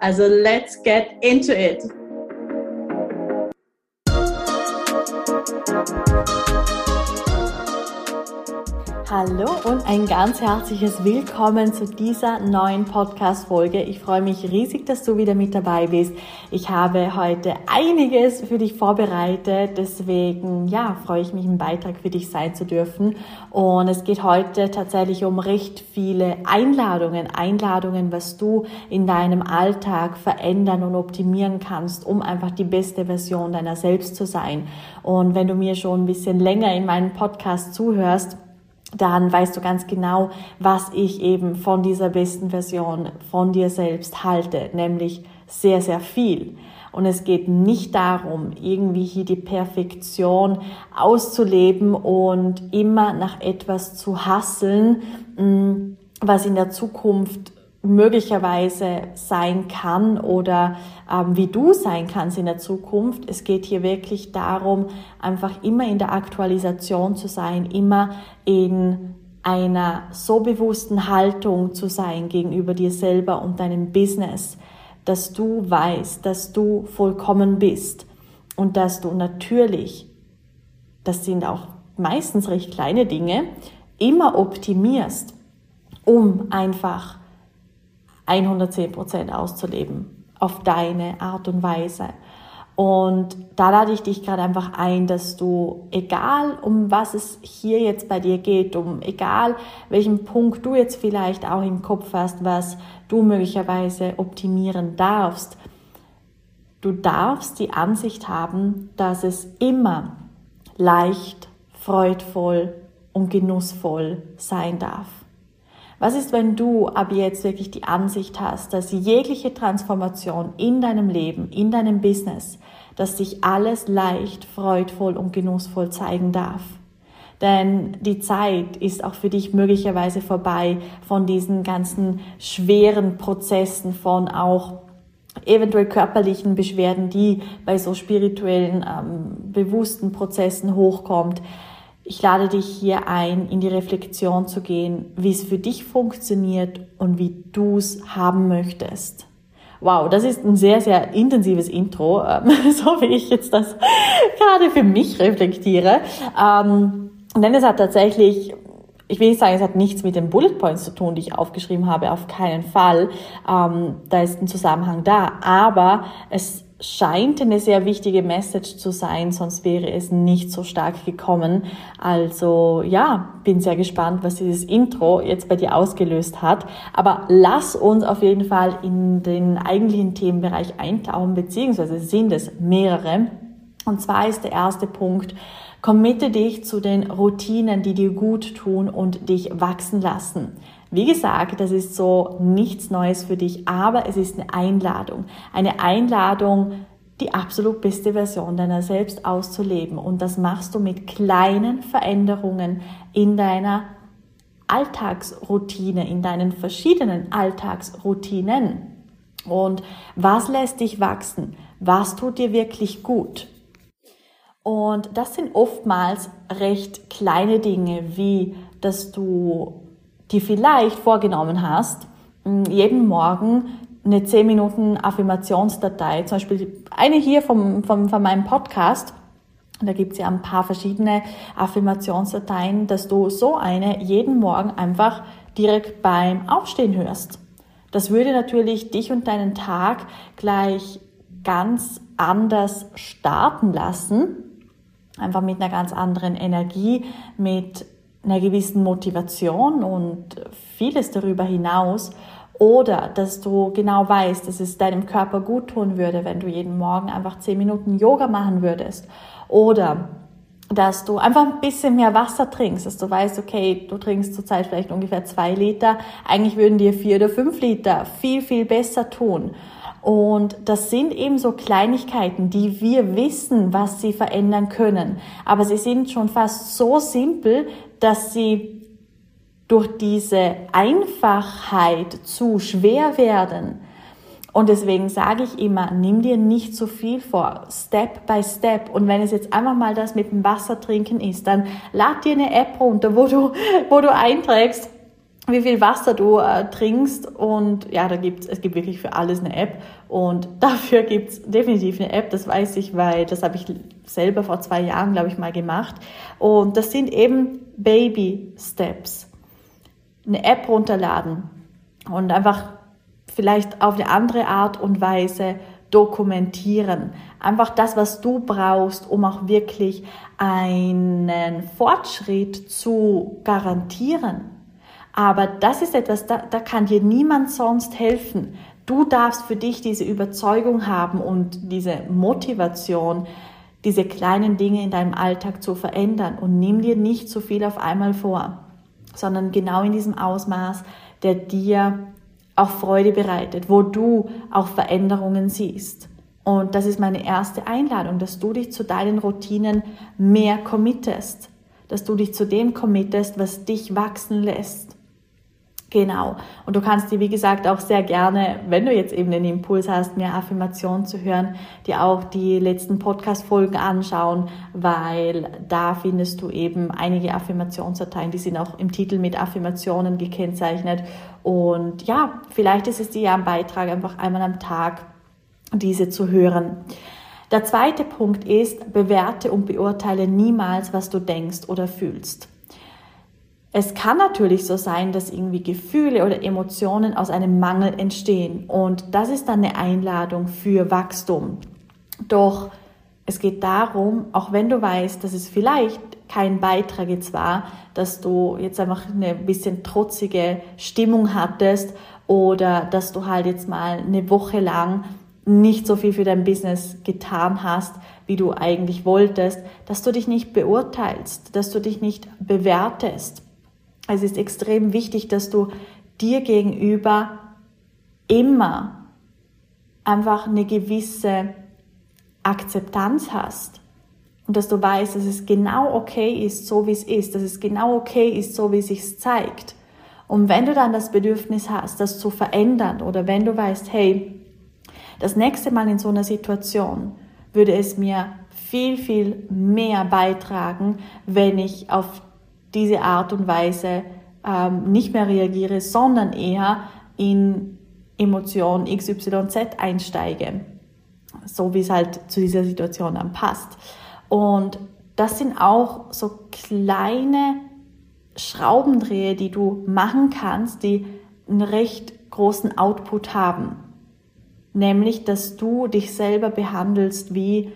Also let's get into it! Hallo und ein ganz herzliches Willkommen zu dieser neuen Podcast-Folge. Ich freue mich riesig, dass du wieder mit dabei bist. Ich habe heute einiges für dich vorbereitet, deswegen ja, freue ich mich, ein Beitrag für dich sein zu dürfen. Und es geht heute tatsächlich um recht viele Einladungen, Einladungen, was du in deinem Alltag verändern und optimieren kannst, um einfach die beste Version deiner selbst zu sein. Und wenn du mir schon ein bisschen länger in meinem Podcast zuhörst, dann weißt du ganz genau, was ich eben von dieser besten Version von dir selbst halte, nämlich sehr, sehr viel. Und es geht nicht darum, irgendwie hier die Perfektion auszuleben und immer nach etwas zu hasseln, mm, was in der Zukunft möglicherweise sein kann oder ähm, wie du sein kannst in der Zukunft. Es geht hier wirklich darum, einfach immer in der Aktualisation zu sein, immer in einer so bewussten Haltung zu sein gegenüber dir selber und deinem Business, dass du weißt, dass du vollkommen bist und dass du natürlich, das sind auch meistens recht kleine Dinge, immer optimierst, um einfach 110 Prozent auszuleben auf deine Art und Weise. Und da lade ich dich gerade einfach ein, dass du, egal um was es hier jetzt bei dir geht, um egal welchen Punkt du jetzt vielleicht auch im Kopf hast, was du möglicherweise optimieren darfst, du darfst die Ansicht haben, dass es immer leicht, freudvoll und genussvoll sein darf. Was ist, wenn du ab jetzt wirklich die Ansicht hast, dass jegliche Transformation in deinem Leben, in deinem Business, dass sich alles leicht, freudvoll und genussvoll zeigen darf? Denn die Zeit ist auch für dich möglicherweise vorbei von diesen ganzen schweren Prozessen, von auch eventuell körperlichen Beschwerden, die bei so spirituellen, ähm, bewussten Prozessen hochkommt. Ich lade dich hier ein, in die Reflexion zu gehen, wie es für dich funktioniert und wie du es haben möchtest. Wow, das ist ein sehr, sehr intensives Intro, ähm, so wie ich jetzt das gerade für mich reflektiere. Ähm, denn es hat tatsächlich ich will nicht sagen, es hat nichts mit den Bullet Points zu tun, die ich aufgeschrieben habe, auf keinen Fall. Ähm, da ist ein Zusammenhang da. Aber es scheint eine sehr wichtige Message zu sein, sonst wäre es nicht so stark gekommen. Also ja, bin sehr gespannt, was dieses Intro jetzt bei dir ausgelöst hat. Aber lass uns auf jeden Fall in den eigentlichen Themenbereich eintauchen, beziehungsweise sind es mehrere. Und zwar ist der erste Punkt, committe dich zu den Routinen, die dir gut tun und dich wachsen lassen. Wie gesagt, das ist so nichts Neues für dich, aber es ist eine Einladung. Eine Einladung, die absolut beste Version deiner selbst auszuleben. Und das machst du mit kleinen Veränderungen in deiner Alltagsroutine, in deinen verschiedenen Alltagsroutinen. Und was lässt dich wachsen? Was tut dir wirklich gut? Und das sind oftmals recht kleine Dinge, wie dass du die vielleicht vorgenommen hast, jeden Morgen eine 10 Minuten Affirmationsdatei, zum Beispiel eine hier vom, vom, von meinem Podcast, da gibt's ja ein paar verschiedene Affirmationsdateien, dass du so eine jeden Morgen einfach direkt beim Aufstehen hörst. Das würde natürlich dich und deinen Tag gleich ganz anders starten lassen, einfach mit einer ganz anderen Energie, mit einer gewissen Motivation und vieles darüber hinaus. Oder dass du genau weißt, dass es deinem Körper gut tun würde, wenn du jeden Morgen einfach zehn Minuten Yoga machen würdest. Oder dass du einfach ein bisschen mehr Wasser trinkst, dass du weißt, okay, du trinkst zurzeit vielleicht ungefähr zwei Liter, eigentlich würden dir vier oder fünf Liter viel, viel besser tun. Und das sind eben so Kleinigkeiten, die wir wissen, was sie verändern können. Aber sie sind schon fast so simpel, dass sie durch diese Einfachheit zu schwer werden. Und deswegen sage ich immer, nimm dir nicht so viel vor, Step by Step. Und wenn es jetzt einfach mal das mit dem Wasser trinken ist, dann lad dir eine App runter, wo du, wo du einträgst, wie viel Wasser du äh, trinkst und ja, da gibt's es gibt wirklich für alles eine App und dafür gibt's definitiv eine App, das weiß ich, weil das habe ich selber vor zwei Jahren, glaube ich, mal gemacht und das sind eben Baby Steps. Eine App runterladen und einfach vielleicht auf eine andere Art und Weise dokumentieren. Einfach das, was du brauchst, um auch wirklich einen Fortschritt zu garantieren. Aber das ist etwas, da, da kann dir niemand sonst helfen. Du darfst für dich diese Überzeugung haben und diese Motivation, diese kleinen Dinge in deinem Alltag zu verändern. Und nimm dir nicht zu viel auf einmal vor, sondern genau in diesem Ausmaß, der dir auch Freude bereitet, wo du auch Veränderungen siehst. Und das ist meine erste Einladung, dass du dich zu deinen Routinen mehr committest, dass du dich zu dem committest, was dich wachsen lässt. Genau. Und du kannst dir, wie gesagt, auch sehr gerne, wenn du jetzt eben den Impuls hast, mehr Affirmationen zu hören, dir auch die letzten Podcast-Folgen anschauen, weil da findest du eben einige Affirmationsdateien, die sind auch im Titel mit Affirmationen gekennzeichnet. Und ja, vielleicht ist es dir ja ein Beitrag, einfach einmal am Tag diese zu hören. Der zweite Punkt ist, bewerte und beurteile niemals, was du denkst oder fühlst. Es kann natürlich so sein, dass irgendwie Gefühle oder Emotionen aus einem Mangel entstehen und das ist dann eine Einladung für Wachstum. Doch es geht darum, auch wenn du weißt, dass es vielleicht kein Beitrag jetzt war, dass du jetzt einfach eine bisschen trotzige Stimmung hattest oder dass du halt jetzt mal eine Woche lang nicht so viel für dein Business getan hast, wie du eigentlich wolltest, dass du dich nicht beurteilst, dass du dich nicht bewertest. Es ist extrem wichtig, dass du dir gegenüber immer einfach eine gewisse Akzeptanz hast und dass du weißt, dass es genau okay ist, so wie es ist, dass es genau okay ist, so wie es sich zeigt. Und wenn du dann das Bedürfnis hast, das zu verändern oder wenn du weißt, hey, das nächste Mal in so einer Situation würde es mir viel, viel mehr beitragen, wenn ich auf diese Art und Weise ähm, nicht mehr reagiere, sondern eher in Emotion XYZ einsteige, so wie es halt zu dieser Situation dann passt. Und das sind auch so kleine Schraubendrehe, die du machen kannst, die einen recht großen Output haben. Nämlich, dass du dich selber behandelst wie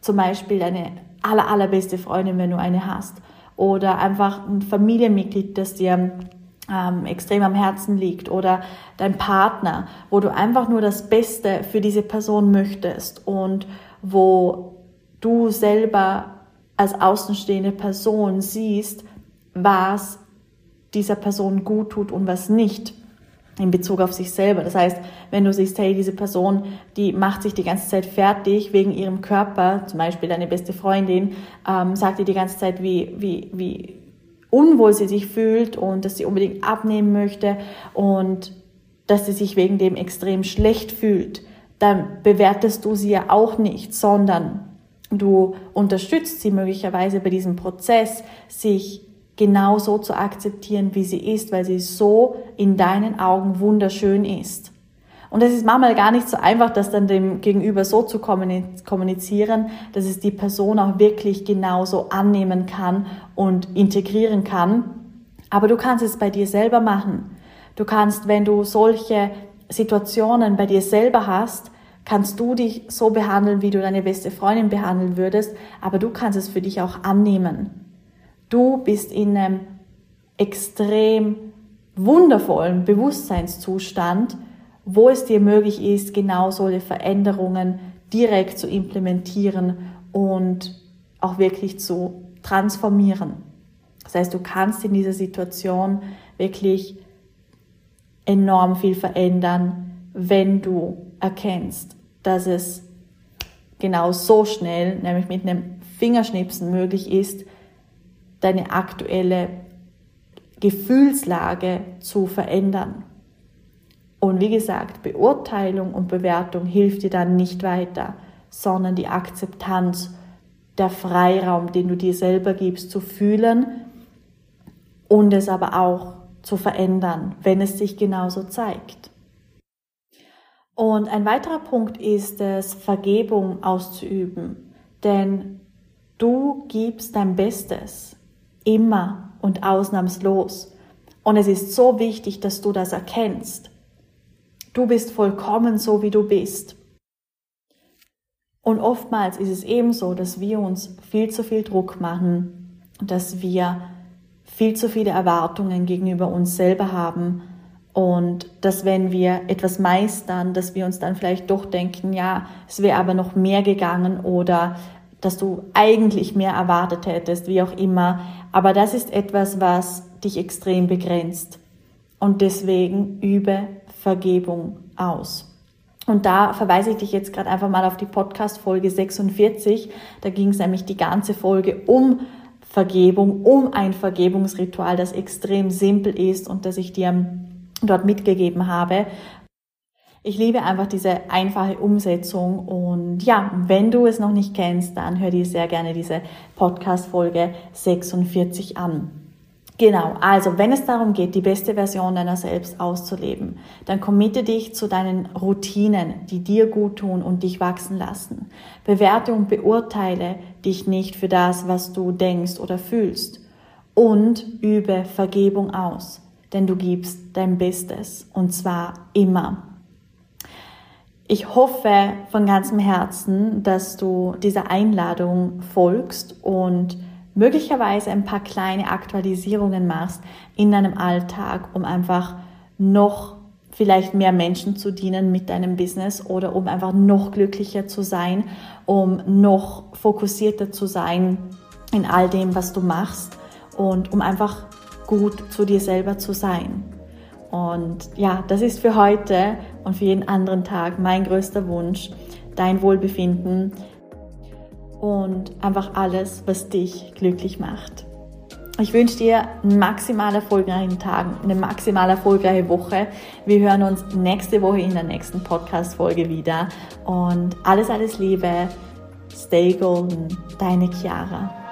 zum Beispiel deine aller, allerbeste Freundin, wenn du eine hast oder einfach ein Familienmitglied, das dir ähm, extrem am Herzen liegt oder dein Partner, wo du einfach nur das Beste für diese Person möchtest und wo du selber als außenstehende Person siehst, was dieser Person gut tut und was nicht in Bezug auf sich selber. Das heißt, wenn du siehst, hey, diese Person, die macht sich die ganze Zeit fertig wegen ihrem Körper, zum Beispiel deine beste Freundin, ähm, sagt dir die ganze Zeit, wie, wie, wie unwohl sie sich fühlt und dass sie unbedingt abnehmen möchte und dass sie sich wegen dem extrem schlecht fühlt, dann bewertest du sie ja auch nicht, sondern du unterstützt sie möglicherweise bei diesem Prozess, sich genau so zu akzeptieren, wie sie ist, weil sie so in deinen Augen wunderschön ist. Und es ist manchmal gar nicht so einfach, das dann dem Gegenüber so zu kommunizieren, dass es die Person auch wirklich genauso annehmen kann und integrieren kann. Aber du kannst es bei dir selber machen. Du kannst, wenn du solche Situationen bei dir selber hast, kannst du dich so behandeln, wie du deine beste Freundin behandeln würdest, aber du kannst es für dich auch annehmen. Du bist in einem extrem wundervollen Bewusstseinszustand, wo es dir möglich ist, genau solche Veränderungen direkt zu implementieren und auch wirklich zu transformieren. Das heißt, du kannst in dieser Situation wirklich enorm viel verändern, wenn du erkennst, dass es genau so schnell, nämlich mit einem Fingerschnipsen möglich ist, deine aktuelle Gefühlslage zu verändern. Und wie gesagt, Beurteilung und Bewertung hilft dir dann nicht weiter, sondern die Akzeptanz, der Freiraum, den du dir selber gibst, zu fühlen und es aber auch zu verändern, wenn es sich genauso zeigt. Und ein weiterer Punkt ist es, Vergebung auszuüben, denn du gibst dein Bestes, immer und ausnahmslos. Und es ist so wichtig, dass du das erkennst. Du bist vollkommen so, wie du bist. Und oftmals ist es ebenso, dass wir uns viel zu viel Druck machen, dass wir viel zu viele Erwartungen gegenüber uns selber haben und dass wenn wir etwas meistern, dass wir uns dann vielleicht doch denken, ja, es wäre aber noch mehr gegangen oder dass du eigentlich mehr erwartet hättest, wie auch immer. Aber das ist etwas, was dich extrem begrenzt. Und deswegen übe Vergebung aus. Und da verweise ich dich jetzt gerade einfach mal auf die Podcast-Folge 46. Da ging es nämlich die ganze Folge um Vergebung, um ein Vergebungsritual, das extrem simpel ist und das ich dir dort mitgegeben habe. Ich liebe einfach diese einfache Umsetzung und ja, wenn du es noch nicht kennst, dann hör dir sehr gerne diese Podcast-Folge 46 an. Genau, also wenn es darum geht, die beste Version deiner selbst auszuleben, dann committe dich zu deinen Routinen, die dir gut tun und dich wachsen lassen. Bewerte und beurteile dich nicht für das, was du denkst oder fühlst. Und übe Vergebung aus denn du gibst dein Bestes und zwar immer. Ich hoffe von ganzem Herzen, dass du dieser Einladung folgst und möglicherweise ein paar kleine Aktualisierungen machst in deinem Alltag, um einfach noch vielleicht mehr Menschen zu dienen mit deinem Business oder um einfach noch glücklicher zu sein, um noch fokussierter zu sein in all dem, was du machst und um einfach gut zu dir selber zu sein. Und ja, das ist für heute und für jeden anderen Tag mein größter Wunsch, dein Wohlbefinden und einfach alles, was dich glücklich macht. Ich wünsche dir einen maximal erfolgreichen Tag, eine maximal erfolgreiche Woche. Wir hören uns nächste Woche in der nächsten Podcast-Folge wieder. Und alles, alles Liebe. Stay golden. Deine Chiara.